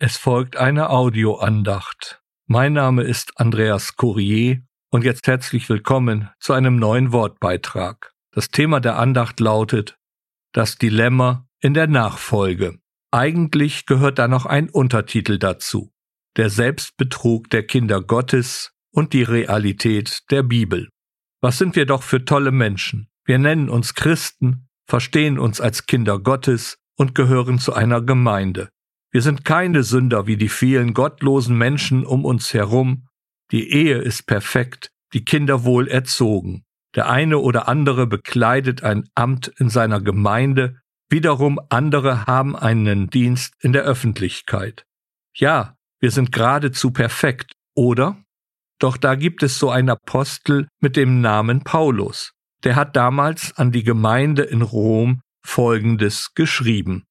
Es folgt eine Audioandacht. Mein Name ist Andreas Courier und jetzt herzlich willkommen zu einem neuen Wortbeitrag. Das Thema der Andacht lautet Das Dilemma in der Nachfolge. Eigentlich gehört da noch ein Untertitel dazu. Der Selbstbetrug der Kinder Gottes und die Realität der Bibel. Was sind wir doch für tolle Menschen? Wir nennen uns Christen, verstehen uns als Kinder Gottes und gehören zu einer Gemeinde. Wir sind keine Sünder wie die vielen gottlosen Menschen um uns herum. Die Ehe ist perfekt, die Kinder wohl erzogen. Der eine oder andere bekleidet ein Amt in seiner Gemeinde, wiederum andere haben einen Dienst in der Öffentlichkeit. Ja, wir sind geradezu perfekt, oder? Doch da gibt es so einen Apostel mit dem Namen Paulus. Der hat damals an die Gemeinde in Rom Folgendes geschrieben.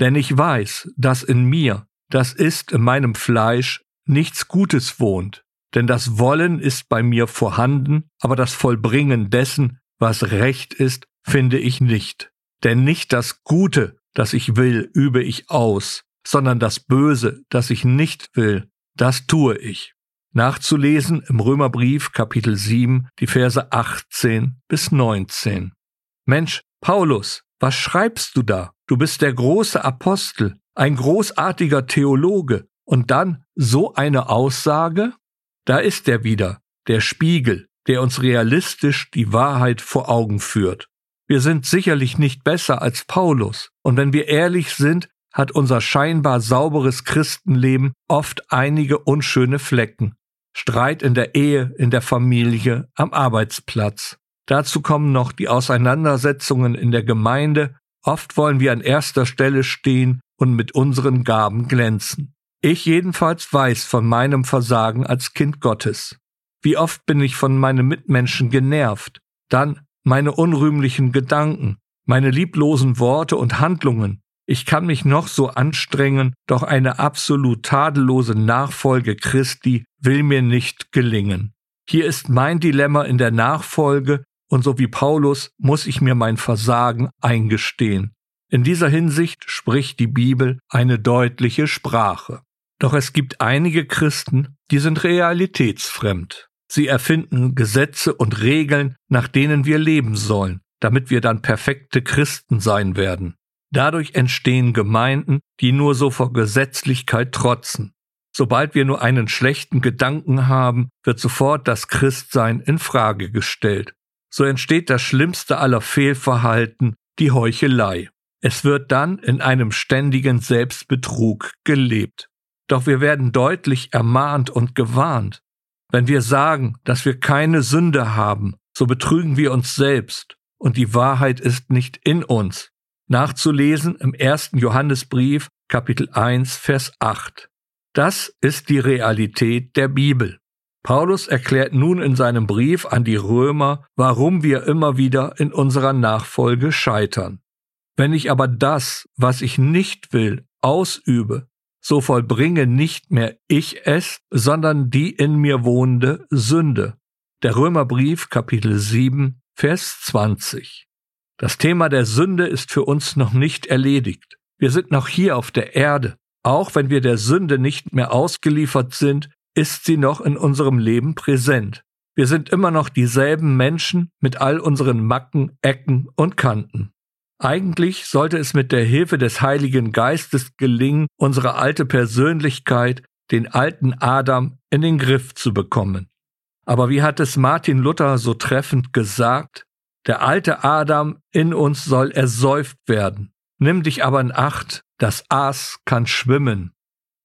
Denn ich weiß, dass in mir, das ist in meinem Fleisch, nichts Gutes wohnt. Denn das Wollen ist bei mir vorhanden, aber das Vollbringen dessen, was recht ist, finde ich nicht. Denn nicht das Gute, das ich will, übe ich aus, sondern das Böse, das ich nicht will, das tue ich. Nachzulesen im Römerbrief Kapitel 7, die Verse 18 bis 19. Mensch, Paulus, was schreibst du da? Du bist der große Apostel, ein großartiger Theologe. Und dann so eine Aussage? Da ist er wieder, der Spiegel, der uns realistisch die Wahrheit vor Augen führt. Wir sind sicherlich nicht besser als Paulus, und wenn wir ehrlich sind, hat unser scheinbar sauberes Christenleben oft einige unschöne Flecken. Streit in der Ehe, in der Familie, am Arbeitsplatz. Dazu kommen noch die Auseinandersetzungen in der Gemeinde Oft wollen wir an erster Stelle stehen und mit unseren Gaben glänzen. Ich jedenfalls weiß von meinem Versagen als Kind Gottes. Wie oft bin ich von meinen Mitmenschen genervt, dann meine unrühmlichen Gedanken, meine lieblosen Worte und Handlungen. Ich kann mich noch so anstrengen, doch eine absolut tadellose Nachfolge Christi will mir nicht gelingen. Hier ist mein Dilemma in der Nachfolge, und so wie Paulus muss ich mir mein Versagen eingestehen. In dieser Hinsicht spricht die Bibel eine deutliche Sprache. Doch es gibt einige Christen, die sind realitätsfremd. Sie erfinden Gesetze und Regeln, nach denen wir leben sollen, damit wir dann perfekte Christen sein werden. Dadurch entstehen Gemeinden, die nur so vor Gesetzlichkeit trotzen. Sobald wir nur einen schlechten Gedanken haben, wird sofort das Christsein in Frage gestellt so entsteht das schlimmste aller Fehlverhalten, die Heuchelei. Es wird dann in einem ständigen Selbstbetrug gelebt. Doch wir werden deutlich ermahnt und gewarnt. Wenn wir sagen, dass wir keine Sünde haben, so betrügen wir uns selbst und die Wahrheit ist nicht in uns. Nachzulesen im ersten Johannesbrief, Kapitel 1, Vers 8. Das ist die Realität der Bibel. Paulus erklärt nun in seinem Brief an die Römer, warum wir immer wieder in unserer Nachfolge scheitern. Wenn ich aber das, was ich nicht will, ausübe, so vollbringe nicht mehr ich es, sondern die in mir wohnende Sünde. Der Römerbrief Kapitel 7, Vers 20. Das Thema der Sünde ist für uns noch nicht erledigt. Wir sind noch hier auf der Erde. Auch wenn wir der Sünde nicht mehr ausgeliefert sind, ist sie noch in unserem Leben präsent. Wir sind immer noch dieselben Menschen mit all unseren Macken, Ecken und Kanten. Eigentlich sollte es mit der Hilfe des Heiligen Geistes gelingen, unsere alte Persönlichkeit, den alten Adam, in den Griff zu bekommen. Aber wie hat es Martin Luther so treffend gesagt, der alte Adam in uns soll ersäuft werden. Nimm dich aber in Acht, das Aas kann schwimmen.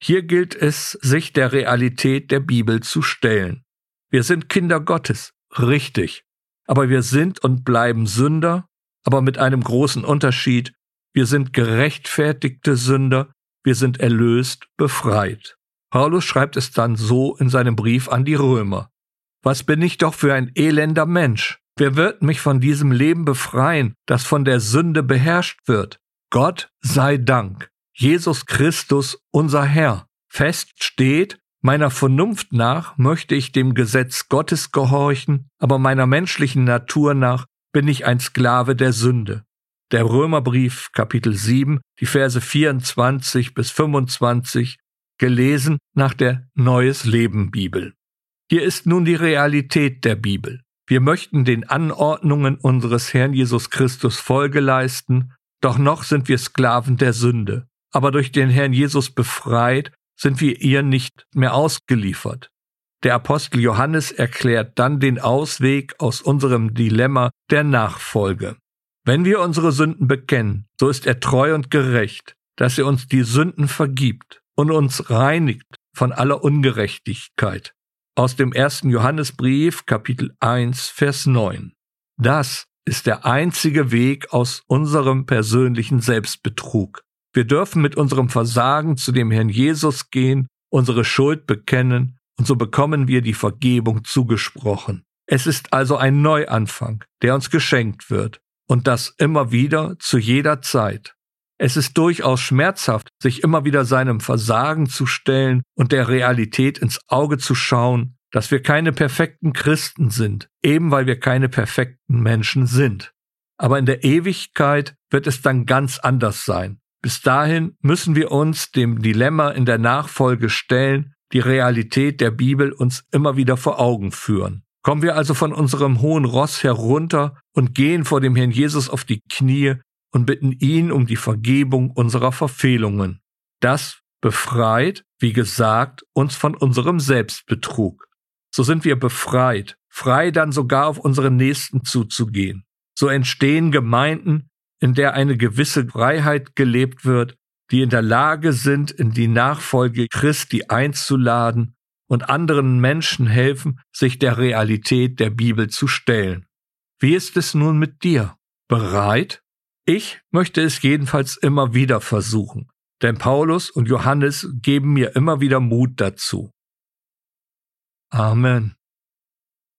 Hier gilt es, sich der Realität der Bibel zu stellen. Wir sind Kinder Gottes, richtig. Aber wir sind und bleiben Sünder, aber mit einem großen Unterschied. Wir sind gerechtfertigte Sünder, wir sind erlöst, befreit. Paulus schreibt es dann so in seinem Brief an die Römer. Was bin ich doch für ein elender Mensch? Wer wird mich von diesem Leben befreien, das von der Sünde beherrscht wird? Gott sei Dank. Jesus Christus, unser Herr. Fest steht, meiner Vernunft nach möchte ich dem Gesetz Gottes gehorchen, aber meiner menschlichen Natur nach bin ich ein Sklave der Sünde. Der Römerbrief Kapitel 7, die Verse 24 bis 25 gelesen nach der Neues Leben Bibel. Hier ist nun die Realität der Bibel. Wir möchten den Anordnungen unseres Herrn Jesus Christus Folge leisten, doch noch sind wir Sklaven der Sünde. Aber durch den Herrn Jesus befreit, sind wir ihr nicht mehr ausgeliefert. Der Apostel Johannes erklärt dann den Ausweg aus unserem Dilemma der Nachfolge. Wenn wir unsere Sünden bekennen, so ist er treu und gerecht, dass er uns die Sünden vergibt und uns reinigt von aller Ungerechtigkeit. Aus dem ersten Johannesbrief, Kapitel 1, Vers 9. Das ist der einzige Weg aus unserem persönlichen Selbstbetrug. Wir dürfen mit unserem Versagen zu dem Herrn Jesus gehen, unsere Schuld bekennen und so bekommen wir die Vergebung zugesprochen. Es ist also ein Neuanfang, der uns geschenkt wird und das immer wieder zu jeder Zeit. Es ist durchaus schmerzhaft, sich immer wieder seinem Versagen zu stellen und der Realität ins Auge zu schauen, dass wir keine perfekten Christen sind, eben weil wir keine perfekten Menschen sind. Aber in der Ewigkeit wird es dann ganz anders sein. Bis dahin müssen wir uns dem Dilemma in der Nachfolge stellen, die Realität der Bibel uns immer wieder vor Augen führen. Kommen wir also von unserem hohen Ross herunter und gehen vor dem Herrn Jesus auf die Knie und bitten ihn um die Vergebung unserer Verfehlungen. Das befreit, wie gesagt, uns von unserem Selbstbetrug. So sind wir befreit, frei dann sogar auf unseren Nächsten zuzugehen. So entstehen Gemeinden, in der eine gewisse Freiheit gelebt wird, die in der Lage sind, in die Nachfolge Christi einzuladen und anderen Menschen helfen, sich der Realität der Bibel zu stellen. Wie ist es nun mit dir? Bereit? Ich möchte es jedenfalls immer wieder versuchen, denn Paulus und Johannes geben mir immer wieder Mut dazu. Amen.